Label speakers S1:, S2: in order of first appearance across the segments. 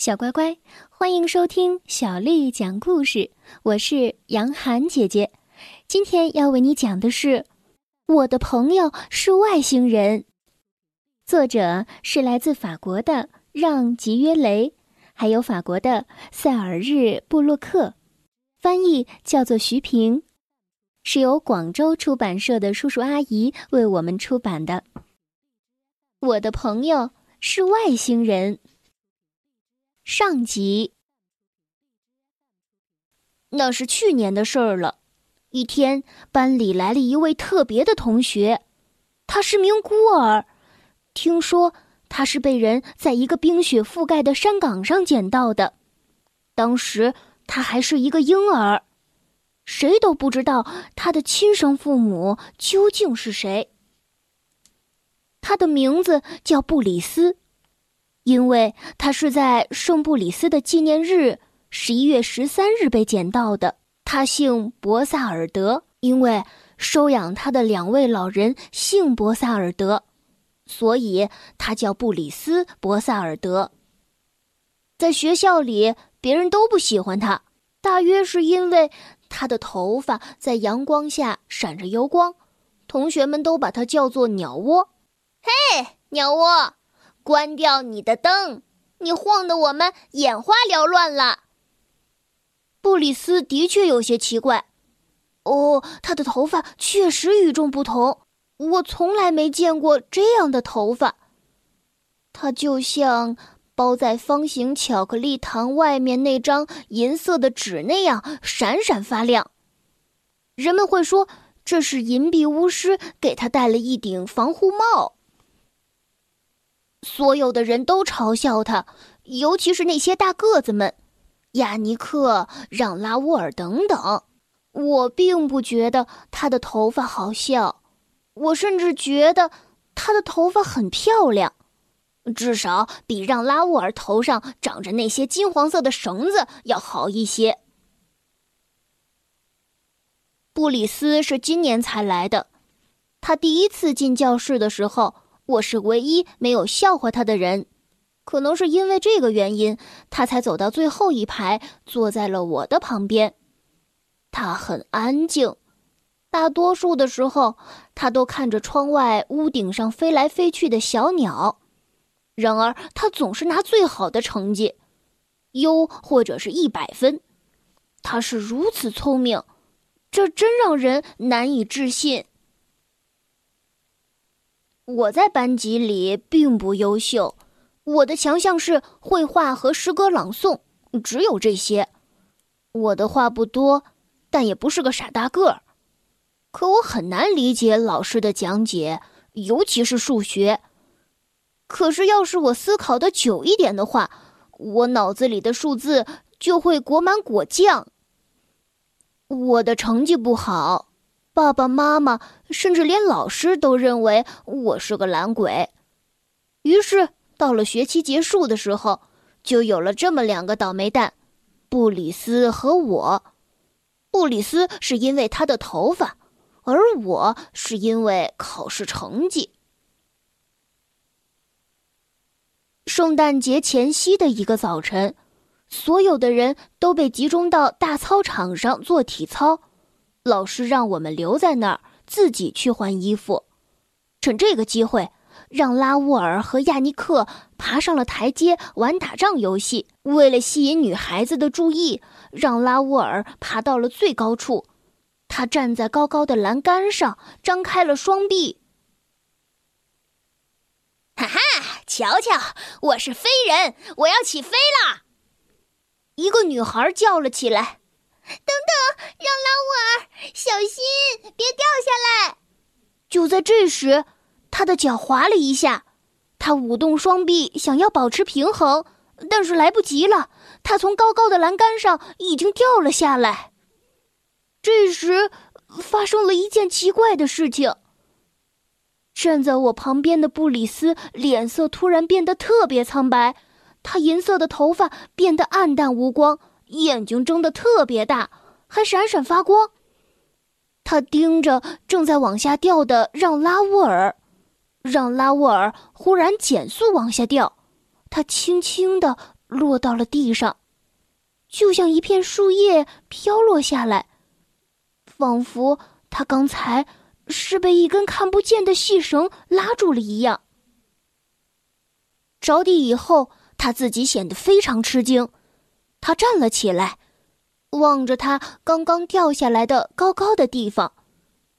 S1: 小乖乖，欢迎收听小丽讲故事。我是杨涵姐姐，今天要为你讲的是《我的朋友是外星人》，作者是来自法国的让·吉约雷，还有法国的塞尔日·布洛克，翻译叫做徐平，是由广州出版社的叔叔阿姨为我们出版的。我的朋友是外星人。上集，那是去年的事儿了。一天，班里来了一位特别的同学，他是名孤儿。听说他是被人在一个冰雪覆盖的山岗上捡到的，当时他还是一个婴儿，谁都不知道他的亲生父母究竟是谁。他的名字叫布里斯。因为他是在圣布里斯的纪念日十一月十三日被捡到的。他姓博萨尔德，因为收养他的两位老人姓博萨尔德，所以他叫布里斯·博萨尔德。在学校里，别人都不喜欢他，大约是因为他的头发在阳光下闪着油光，同学们都把他叫做“鸟窝”。
S2: 嘿，鸟窝！关掉你的灯，你晃得我们眼花缭乱了。
S1: 布里斯的确有些奇怪，哦，他的头发确实与众不同，我从来没见过这样的头发。他就像包在方形巧克力糖外面那张银色的纸那样闪闪发亮。人们会说这是银币巫师给他戴了一顶防护帽。所有的人都嘲笑他，尤其是那些大个子们，亚尼克、让拉乌尔等等。我并不觉得他的头发好笑，我甚至觉得他的头发很漂亮，至少比让拉乌尔头上长着那些金黄色的绳子要好一些。布里斯是今年才来的，他第一次进教室的时候。我是唯一没有笑话他的人，可能是因为这个原因，他才走到最后一排，坐在了我的旁边。他很安静，大多数的时候，他都看着窗外屋顶上飞来飞去的小鸟。然而，他总是拿最好的成绩，优或者是一百分。他是如此聪明，这真让人难以置信。我在班级里并不优秀，我的强项是绘画和诗歌朗诵，只有这些。我的话不多，但也不是个傻大个儿。可我很难理解老师的讲解，尤其是数学。可是要是我思考的久一点的话，我脑子里的数字就会裹满果酱。我的成绩不好。爸爸妈妈，甚至连老师都认为我是个懒鬼。于是，到了学期结束的时候，就有了这么两个倒霉蛋：布里斯和我。布里斯是因为他的头发，而我是因为考试成绩。圣诞节前夕的一个早晨，所有的人都被集中到大操场上做体操。老师让我们留在那儿，自己去换衣服。趁这个机会，让拉乌尔和亚尼克爬上了台阶玩打仗游戏。为了吸引女孩子的注意，让拉乌尔爬到了最高处。他站在高高的栏杆上，张开了双臂。
S2: 哈哈，瞧瞧，我是飞人，我要起飞啦！
S1: 一个女孩叫了起来。
S3: 等等，让拉乌尔小心，别掉下来！
S1: 就在这时，他的脚滑了一下，他舞动双臂想要保持平衡，但是来不及了，他从高高的栏杆上已经掉了下来。这时，发生了一件奇怪的事情。站在我旁边的布里斯脸色突然变得特别苍白，他银色的头发变得暗淡无光。眼睛睁得特别大，还闪闪发光。他盯着正在往下掉的让拉沃尔，让拉沃尔忽然减速往下掉。他轻轻的落到了地上，就像一片树叶飘落下来，仿佛他刚才是被一根看不见的细绳拉住了一样。着地以后，他自己显得非常吃惊，他站了起来，望着他刚刚掉下来的高高的地方，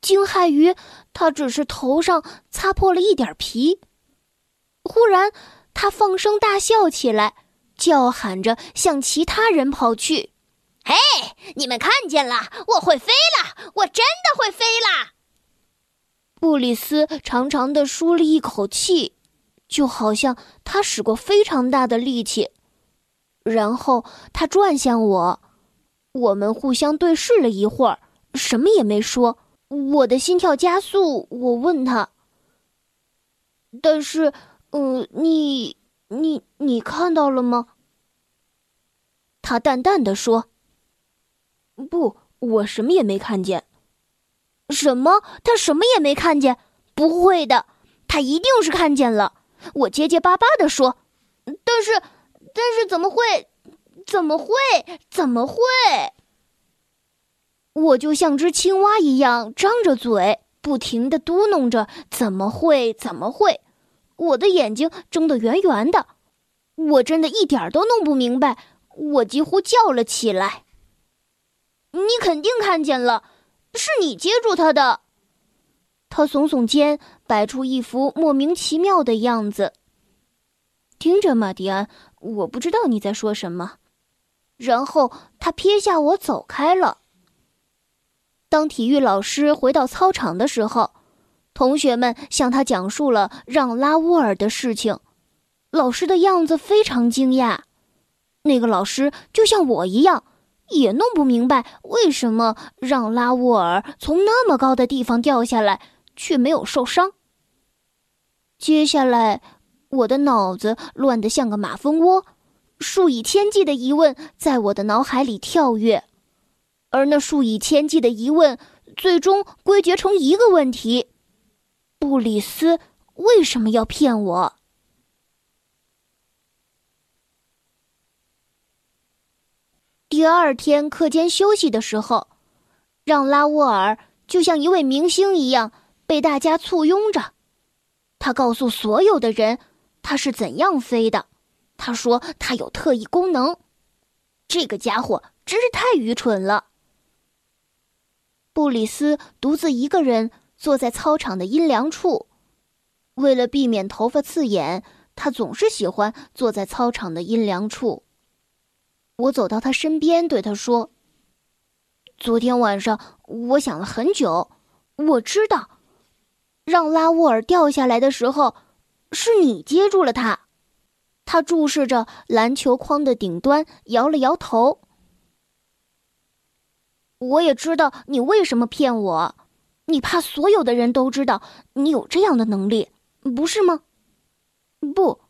S1: 惊骇于他只是头上擦破了一点皮。忽然，他放声大笑起来，叫喊着向其他人跑去：“
S2: 嘿，你们看见了？我会飞了！我真的会飞啦！”
S1: 布里斯长长的舒了一口气。就好像他使过非常大的力气，然后他转向我，我们互相对视了一会儿，什么也没说。我的心跳加速，我问他：“但是，嗯，你、你、你看到了吗？”他淡淡的说：“不，我什么也没看见。”什么？他什么也没看见？不会的，他一定是看见了。我结结巴巴地说：“但是，但是怎么会？怎么会？怎么会？”我就像只青蛙一样张着嘴，不停地嘟哝着：“怎么会？怎么会？”我的眼睛睁得圆圆的，我真的一点儿都弄不明白。我几乎叫了起来：“你肯定看见了，是你接住他的。”他耸耸肩，摆出一副莫名其妙的样子。听着，马蒂安，我不知道你在说什么。然后他撇下我走开了。当体育老师回到操场的时候，同学们向他讲述了让拉乌尔的事情。老师的样子非常惊讶。那个老师就像我一样，也弄不明白为什么让拉乌尔从那么高的地方掉下来。却没有受伤。接下来，我的脑子乱得像个马蜂窝，数以千计的疑问在我的脑海里跳跃，而那数以千计的疑问最终归结成一个问题：布里斯为什么要骗我？第二天课间休息的时候，让拉沃尔就像一位明星一样。被大家簇拥着，他告诉所有的人他是怎样飞的。他说他有特异功能。这个家伙真是太愚蠢了。布里斯独自一个人坐在操场的阴凉处，为了避免头发刺眼，他总是喜欢坐在操场的阴凉处。我走到他身边，对他说：“昨天晚上我想了很久，我知道。”让拉沃尔掉下来的时候，是你接住了他。他注视着篮球框的顶端，摇了摇头。我也知道你为什么骗我，你怕所有的人都知道你有这样的能力，不是吗？不，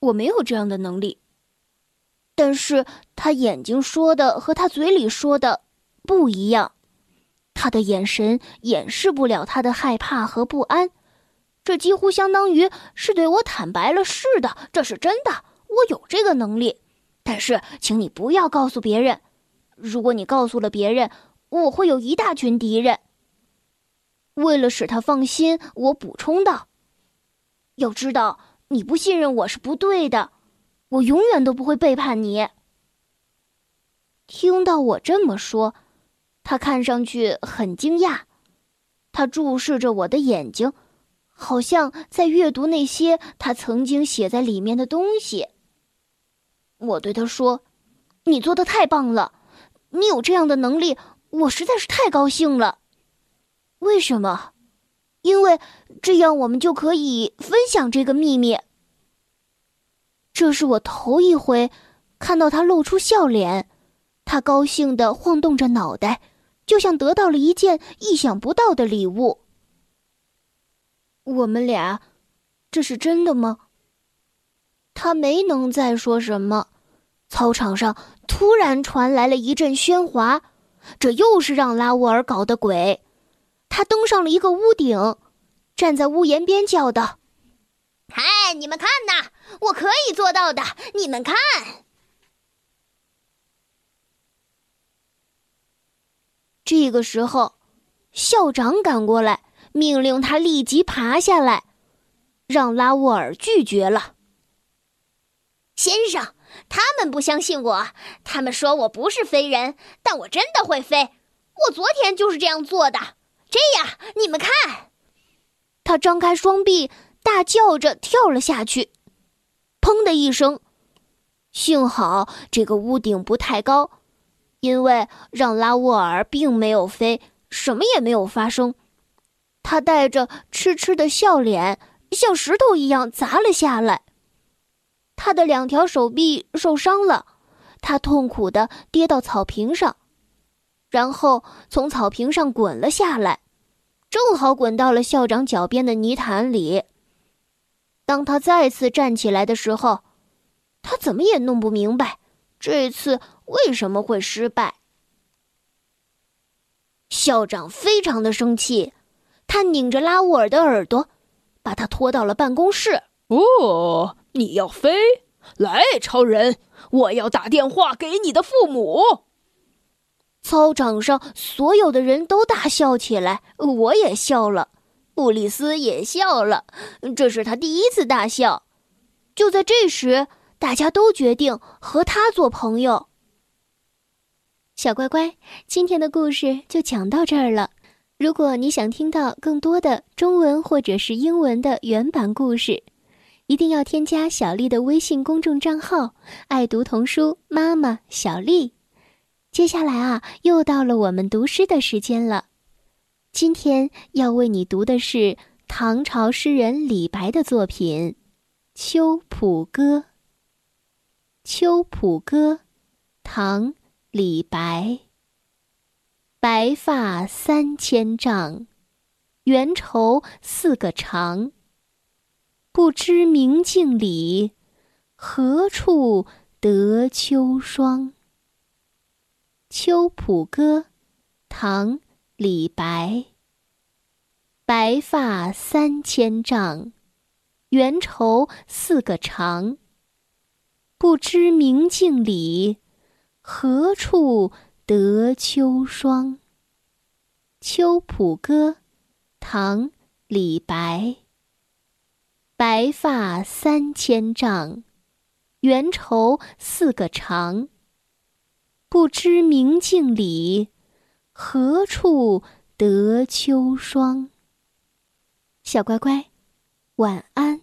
S1: 我没有这样的能力。但是他眼睛说的和他嘴里说的不一样。他的眼神掩饰不了他的害怕和不安，这几乎相当于是对我坦白了。是的，这是真的，我有这个能力。但是，请你不要告诉别人。如果你告诉了别人，我会有一大群敌人。为了使他放心，我补充道：“要知道，你不信任我是不对的，我永远都不会背叛你。”听到我这么说。他看上去很惊讶，他注视着我的眼睛，好像在阅读那些他曾经写在里面的东西。我对他说：“你做的太棒了，你有这样的能力，我实在是太高兴了。为什么？因为这样我们就可以分享这个秘密。这是我头一回看到他露出笑脸，他高兴的晃动着脑袋。”就像得到了一件意想不到的礼物。我们俩，这是真的吗？他没能再说什么。操场上突然传来了一阵喧哗，这又是让拉沃尔搞的鬼。他登上了一个屋顶，站在屋檐边叫道：“
S2: 嗨，你们看呐，我可以做到的。你们看。
S1: 这个时候，校长赶过来，命令他立即爬下来。让拉沃尔拒绝了。
S2: 先生，他们不相信我，他们说我不是飞人，但我真的会飞。我昨天就是这样做的。这样，你们看，
S1: 他张开双臂，大叫着跳了下去。砰的一声，幸好这个屋顶不太高，因为让拉沃尔并没有飞，什么也没有发生。他带着痴痴的笑脸。像石头一样砸了下来，他的两条手臂受伤了，他痛苦的跌到草坪上，然后从草坪上滚了下来，正好滚到了校长脚边的泥潭里。当他再次站起来的时候，他怎么也弄不明白这次为什么会失败。校长非常的生气，他拧着拉乌尔的耳朵。把他拖到了办公室。
S4: 哦，你要飞？来，超人，我要打电话给你的父母。
S1: 操场上所有的人都大笑起来，我也笑了，布里斯也笑了，这是他第一次大笑。就在这时，大家都决定和他做朋友。小乖乖，今天的故事就讲到这儿了。如果你想听到更多的中文或者是英文的原版故事，一定要添加小丽的微信公众账号“爱读童书妈妈小丽”。接下来啊，又到了我们读诗的时间了。今天要为你读的是唐朝诗人李白的作品《秋浦歌》。《秋浦歌》，唐·李白。白发三千丈，缘愁似个长。不知明镜里，何处得秋霜？《秋浦歌》，唐·李白。白发三千丈，缘愁似个长。不知明镜里，何处？得秋霜，《秋浦歌》，唐·李白。白发三千丈，缘愁似个长。不知明镜里，何处得秋霜？小乖乖，晚安。